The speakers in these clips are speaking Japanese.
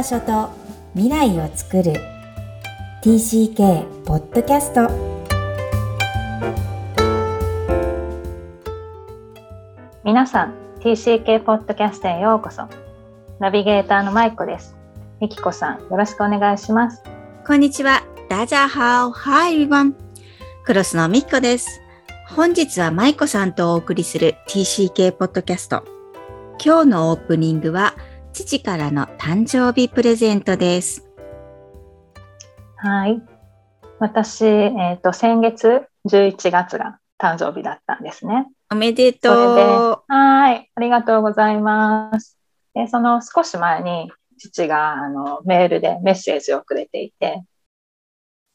場所と未来を作る TCK ポッドキャスト皆さん TCK ポッドキャストへようこそナビゲーターのマイコですみきこさんよろしくお願いしますこんにちは。ダジャーハオ。Hi everyone. クロスのミッコです。本日はマイコさんとお送りする TCK ポッドキャスト。今日のオープニングは父からの誕生日プレゼントです。はい。私えっ、と先月11月が誕生日だったんですね。おめでとはい。ありがとうございます。でその少し前に父があのメールでメッセージをくれていて。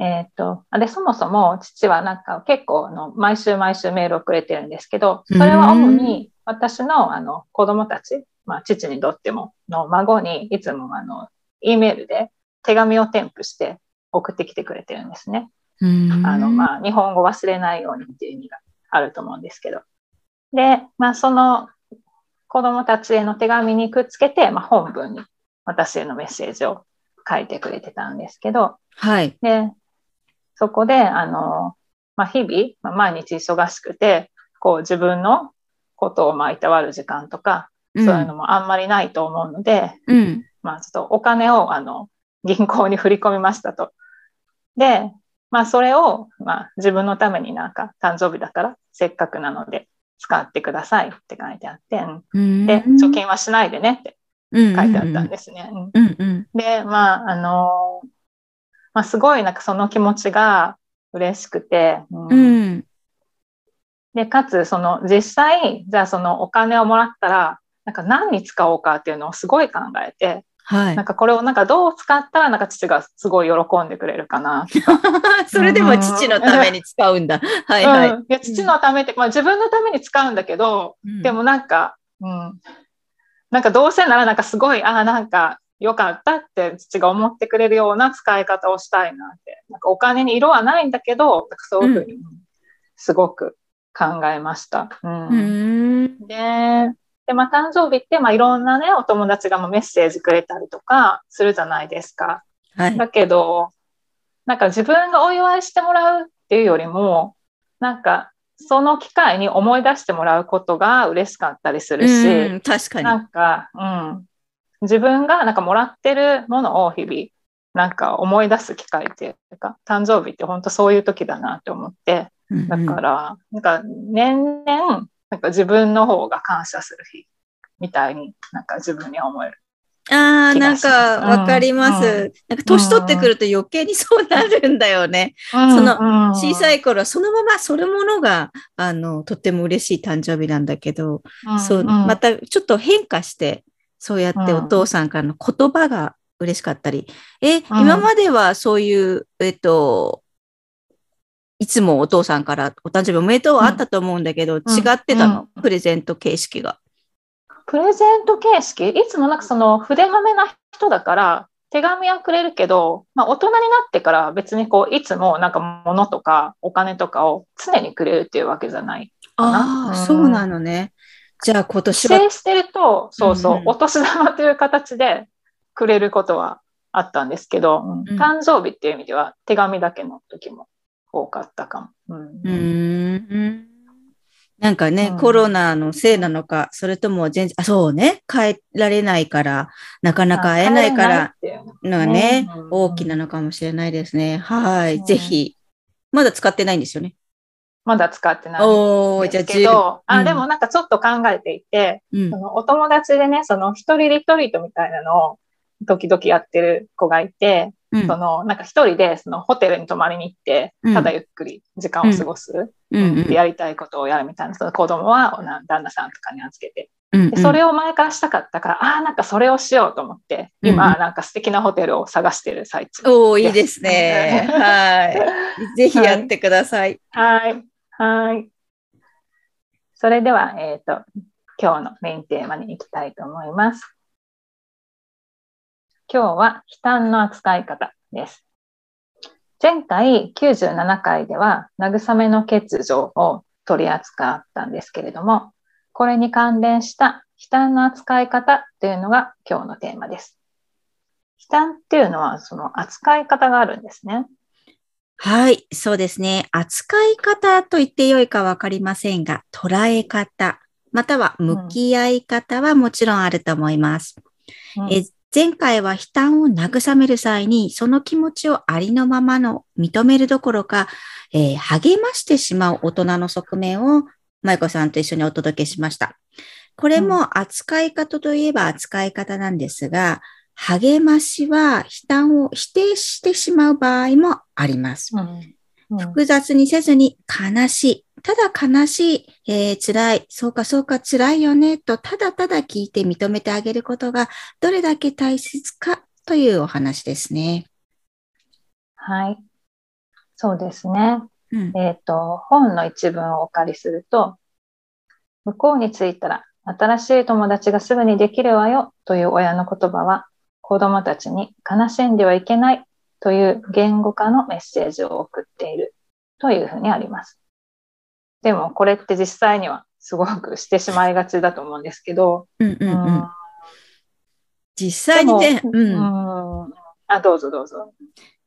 えっ、と、あで、そもそも父はなんか結構あの毎週毎週メールをくれてるんですけど、それは主に私のあの子供たち、まあ父にとってもの孫にいつもあの、E メールで手紙を添付して送ってきてくれてるんですね。う。うんあの、まあ日本語忘れないようにっていう意味があると思うんですけど。で、まあその子供たちへの手紙にくっつけて、まあ本文に私へのメッセージを書いてくれてたんですけど、はい。で、そこで、あの、まあ、日々、まあ、毎日忙しくて、こう自分のことをまあいたわる時間とか、そういうのもあんまりないと思うので、うん。まあちょっとお金をあの銀行に振り込みましたと。で、まあそれをまあ自分のためになんか誕生日だからせっかくなので使ってくださいって書いてあって、うん。で、貯金はしないでねって金書いてあったんですね。で、まあ、あのまあ、すごいなんかその気持ちが嬉しくて、うんうん。で、かつその実際、じゃあそのお金をもらったら、なんか何に使おうかっていうのをすごい考えて、はいなん。かこれをなんかどう使ったらなんか父がすごい喜んでくれるかな。それでも父のために使うんだ。はいはい。うんいや父のためって、まあ自分のために使うんだけど、でもなんか、うん、なんかどうせならなんかすごい、ああ、なんか良かったって父が思ってくれるような使い方をしたいなって。なんかお金に色はないんだけど、そういうふうにすごく考えました。うんうん。で、で、まあ誕生日って、まあいろんなね、お友達がまあメッセージくれたりとかするじゃないですか。はい。だけど、なんか自分がお祝いしてもらうっていうよりも、なんかその機会に思い出してもらうことが嬉しかったりするし、うん確かなに。んか、うん、自分がなんかもらってるものを日々、なんか思い出す機会っていうか、誕生日って本当そういう時だなって思って、だから、なんか年々、なんか自分の方が感謝する日みたいになんか自分に思える。ああ、なんかわかります。うん。なんか年取ってくると余計にそうなるんだよね。その小さい、い頃はそのままそれものが、あの、とっても嬉しい誕生日なんだけど、そう、またちょっと変化して、そうやってお父さんからの言葉が嬉しかったり、え、うん。今まではそういう、えっと、いつもお父さんからお誕生日おめでとうはあったと思うんだけど、違ってたの、プレゼント形式が。プレゼント形式？いつもなんかその筆まめな人だから手紙はくれるけど、まあ、大人になってから別にこういつもなんか物とかお金とかを常にくれるっていうわけじゃない。ああ、うん。そうなのね。じゃあ今年は？帰省してると、そうそう、うんうん。お年玉という形でくれることはあったんですけど、うん。うん。誕生日っていう意味では手紙だけの時も多かったかも。うん。うーん。なんかね、うん。コロナのせいなのか、それとも全然、あ、そうね、帰られないから、なかなか会えないから、のがね、うん。大きなのかもしれないですね。はい、うんぜひ。まだ使ってないんですよね？まだ使ってない。んでじゃあすけど、あ、うん。でもなんかちょっと考えていて、うん。そのお友達でね、その一人リトリートみたいなのを時々やってる子がいて、うんそのなんか一人でそのホテルに泊まりに行って、うんただゆっくり時間を過ごす、うんうんやりたいことをやるみたいな、その子供はな旦那さんとかに預けて。うんでそれを前からしたかったから、ああ、なんかそれをしようと思って、うん今なんか素敵なホテルを探してる最中。おー、いいですね。はい。ぜひやってください。はい。はい。それでは、えっ、と、今日のメインテーマに行きたいと思います。今日は悲嘆の扱い方です。前回97回では慰めの欠如を取り扱ったんですけれども、これに関連した悲嘆の扱い方というのが今日のテーマです。悲嘆っていうのはその扱い方があるんですね。はい、そうですね。扱い方と言ってよいかわかりませんが、捉え方、または向き合い方はもちろんあると思います。うんえ前回は悲嘆を慰める際に、その気持ちをありのままの認めるどころか、えー励ましてしまう大人の側面を、舞子さんと一緒にお届けしました。これも扱い方といえば扱い方なんですが、励ましは悲嘆を否定してしまう場合もあります。うんうん複雑にせずに悲しい。ただ悲しい、えー辛い、そうかそうか辛いよね、とただただ聞いて認めてあげることがどれだけ大切かというお話ですね。はい。そうですね。うん。えっ、と、本の一文をお借りすると、向こうに着いたら新しい友達がすぐにできるわよという親の言葉は、子供たちに悲しんではいけないという言語化のメッセージを送っているというふうにあります。でもこれって実際にはすごくしてしまいがちだと思うんですけど、うんうんううんん。実際にね、うん。うんあ、どうぞどうぞ。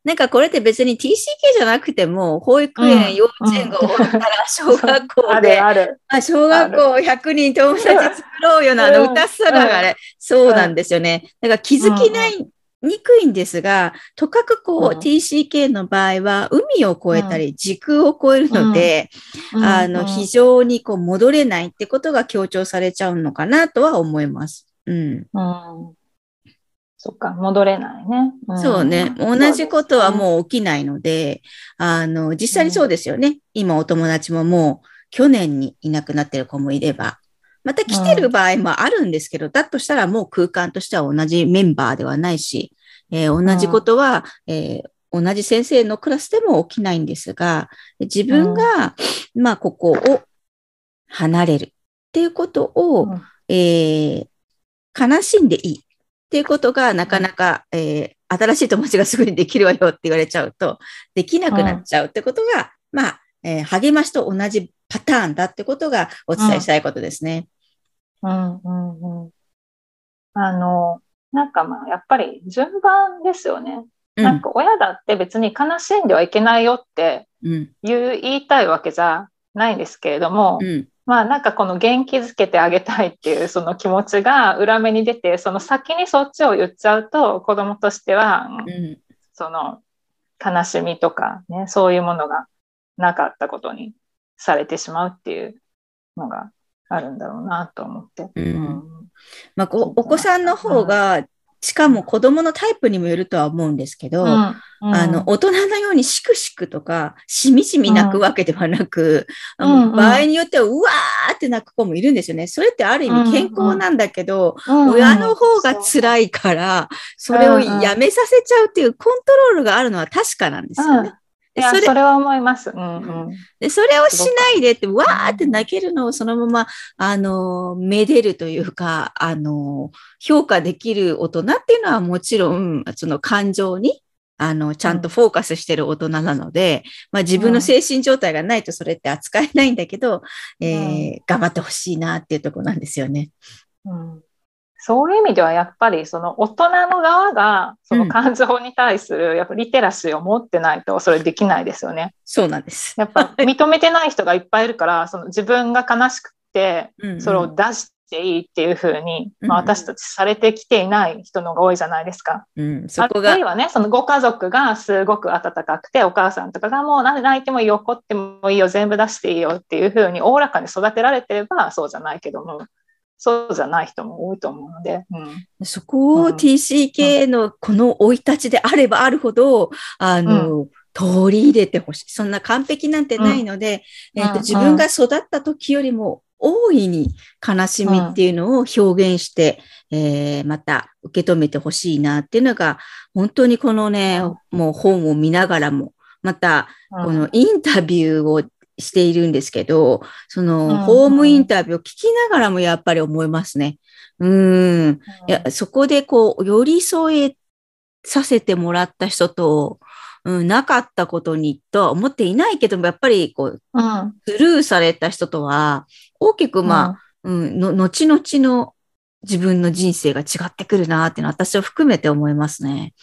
なんかこれって別に TCK じゃなくても、保育園、うん幼稚園が終わったら小学校あで、るある。あ小学校100人友達作ろうよな、あのうん歌さがあれ、そうなんですよね。だから気づきない、にくいんですが、とかくこう、うん TCK の場合は、海を越えたり、時空を越えるので、あの、うん非常にこう、戻れないってことが強調されちゃうのかなとは思います。うん。うん。そっか、戻れないね。んそうね。同じことはもう起きないので、あの、実際にそうですよね。今お友達ももう去年にいなくなってる子もいれば、また来てる場合もあるんですけど、だとしたらもう空間としては同じメンバーではないし、えー同じことは、えー同じ先生のクラスでも起きないんですが、自分が、まあ、ここを離れるっていうことを、うん。えー悲しんでいいっていうことがなかなか、えー新しい友達がすぐにできるわよって言われちゃうと、できなくなっちゃうってことが、まあ、えー励ましと同じパターンだってことがお伝えしたいことですね。うんうんうん。あの、なんかまあ、やっぱり順番ですよね。うんなんか親だって別に悲しんではいけないよってうん。言う言いたいわけじゃないんですけれども、うん。まあなんかこの元気づけてあげたいっていうその気持ちが裏目に出て、その先にそっちを言っちゃうと子供としては、うん。その悲しみとかね、そういうものがなかったことにされてしまうっていうのがあるんだろうなと思って。うん。まあ、こお子さんの方が、しかも子供のタイプにもよるとは思うんですけど、あの、大人のようにしくしくとか、しみじみ泣くわけではなく、うんうん。場合によっては、うわーって泣く子もいるんですよね。それってある意味健康なんだけど、親の方が辛いから、それをやめさせちゃうっていうコントロールがあるのは確かなんですよね。いや、でそれそれは思います。うんうん。でそれをしないでって、わーって泣けるのをそのまま、あの、めでるというか、あの、評価できる大人っていうのはもちろん、その感情に、あの、ちゃんとフォーカスしてる大人なので、まあ自分の精神状態がないとそれって扱えないんだけど、えー頑張ってほしいなっていうところなんですよね。うんそういう意味ではやっぱりその大人の側がその感情に対するやっぱリテラシーを持ってないとそれできないですよね。そうなんです。やっぱ認めてない人がいっぱいいるからその自分が悲しくてうんそれを出していいっていうふうに、うんまあ、私たちされてきていない人の方が多いじゃないですか。うん、そこがあるい、はね、そのご家族がすごく温かくて、お母さんとかがもう泣いてもいいよ、怒ってもいいよ、全部出していいよっていうふうにおおらかに育てられてればそうじゃないけども、そうじゃない人も多いと思うので、うん。そこをうん TCK のこの生い立ちであればあるほど、あの、取り入れてほしい。そんな完璧なんてないので、えっと、うん。うん自分が育った時よりも大いに悲しみっていうのを表現して、えーまた受け止めてほしいなっていうのが、本当にこのね、もう本を見ながらも、また、うん。このインタビューをしているんですけど、そうんの、ホームインタビューを聞きながらもやっぱり思いますね。うん。いや、そこでこう、寄り添えさせてもらった人と、うん、なかったことにとは思っていないけども、やっぱりこう、うんスルーされた人とは、大きくまあ、うん、の、後々の自分の人生が違ってくるなっていうのは私は含めて思いますね。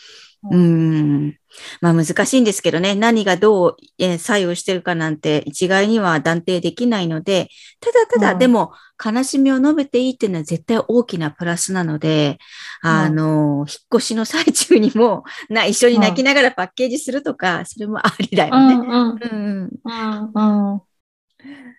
ううん。ん。まあ難しいんですけどね、何がどうえー作用してるかなんて一概には断定できないので、ただただうんでも悲しみを述べていいっていうのは絶対大きなプラスなので、あの、引っ越しの最中にもな一緒に泣きながらパッケージするとか、それもありだよね。うん。うんうん。うんうん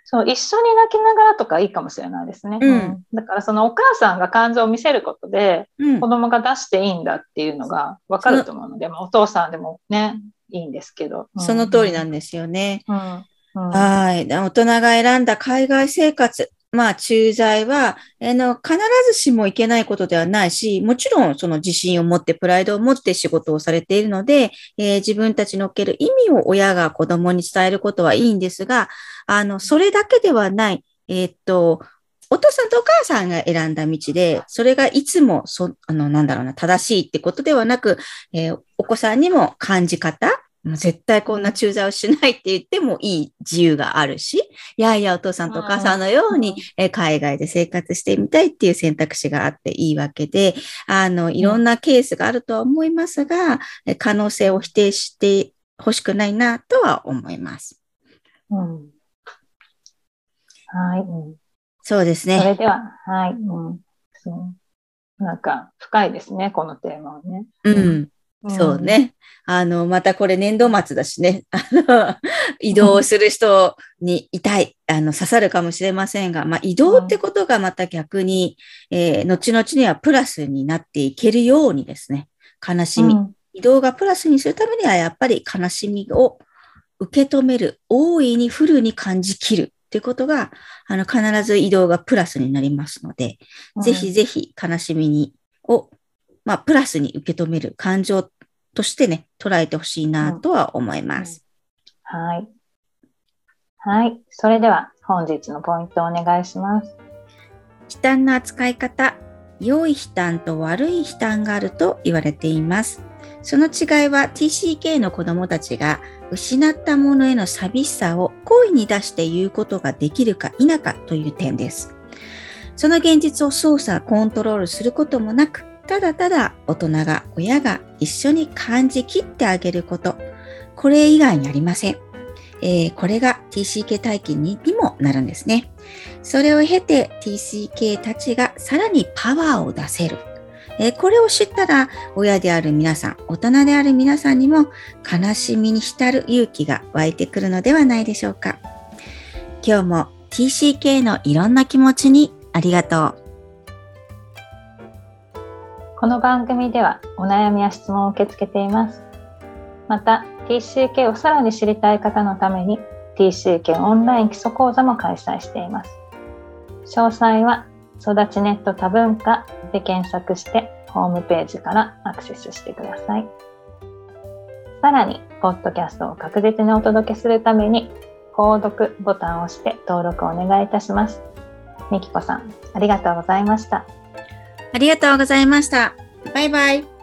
そう、一緒に泣きながらとかいいかもしれないですね。うんだからそのお母さんが感情を見せることで、うん子供が出していいんだっていうのが分かると思うので、まあ、お父さんでもね、いいんですけど。うんその通りなんですよね。はい。で大人が選んだ海外生活。まあ、駐在は、あの、必ずしもいけないことではないし、もちろんその自信を持って、プライドを持って仕事をされているので、えー自分たちのおける意味を親が子供に伝えることはいいんですが、あの、それだけではない、えーっと、お父さんとお母さんが選んだ道で、それがいつも、そ、あの、なんだろうな、正しいってことではなく、えーお子さんにも感じ方、絶対こんな駐在をしないって言ってもいい自由があるし、いやいやお父さんとお母さんのように、えー海外で生活してみたいっていう選択肢があっていいわけで、あの、いろんなケースがあるとは思いますが、えー可能性を否定してほしくないなとは思います。うんはい、うんそうですそれね。では、はい、うんそう。なんか深いですね、このテーマはね。うん。そう。ね。あの、またこれ年度末だしね。あの、移動する人に痛い、あの、刺さるかもしれませんが、まあ、移動ってことがまた逆に、えー後々にはプラスになっていけるようにですね、悲しみ、うん移動がプラスにするためには、やっぱり悲しみを受け止める、大いにフルに感じきるっていうことが、あの、必ず移動がプラスになりますので、ぜひぜひ悲しみに、を、まあ、プラスに受け止める感情としてね、捉えてほしいなとは思います。はい。はい。それでは本日のポイントをお願いします。悲嘆の扱い方、良い悲嘆と悪い悲嘆があると言われています。その違いは TCK の子供たちが失ったものへの寂しさを声に出して言うことができるか否かという点です。その現実を操作、コントロールすることもなく、ただただ大人が親が一緒に感じきってあげること、これ以外にありません。えーこれが TCK 体験ににもなるんですね。それを経て TCK たちがさらにパワーを出せる。えーこれを知ったら親である皆さん、大人である皆さんにも悲しみに浸る勇気が湧いてくるのではないでしょうか。今日も TCK のいろんな気持ちにありがとう。この番組ではお悩みや質問を受け付けています。また TCK をさらに知りたい方のために TCK オンライン基礎講座も開催しています。詳細は育ちネット多文化で検索してホームページからアクセスしてください。さらに、ポッドキャストを確実にお届けするために、購読ボタンを押して登録をお願いいたします。みきこさん、ありがとうございました。ありがとうございました。バイバイ。